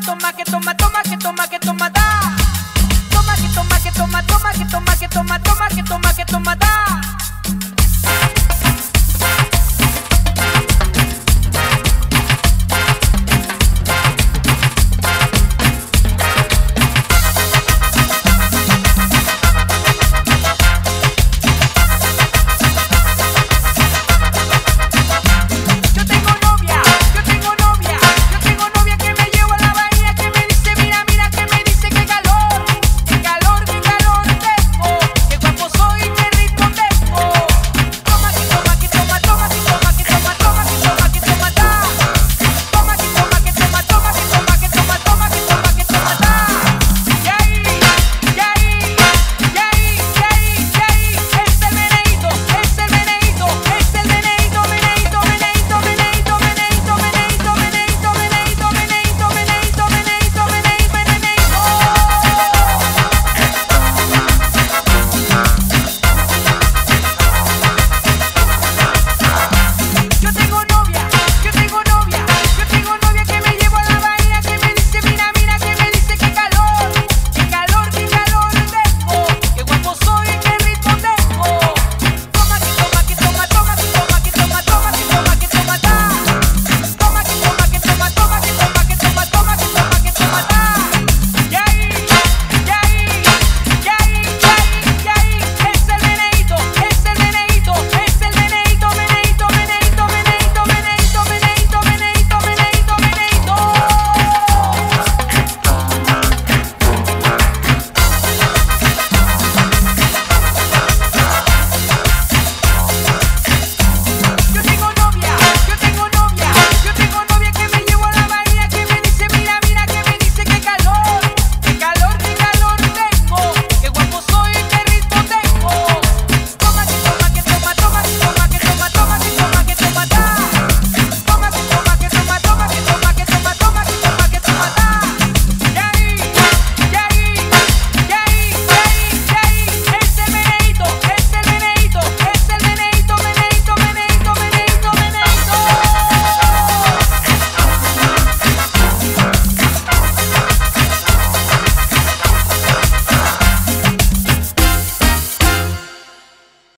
toma, que toma, toma, que toma, que toma, da.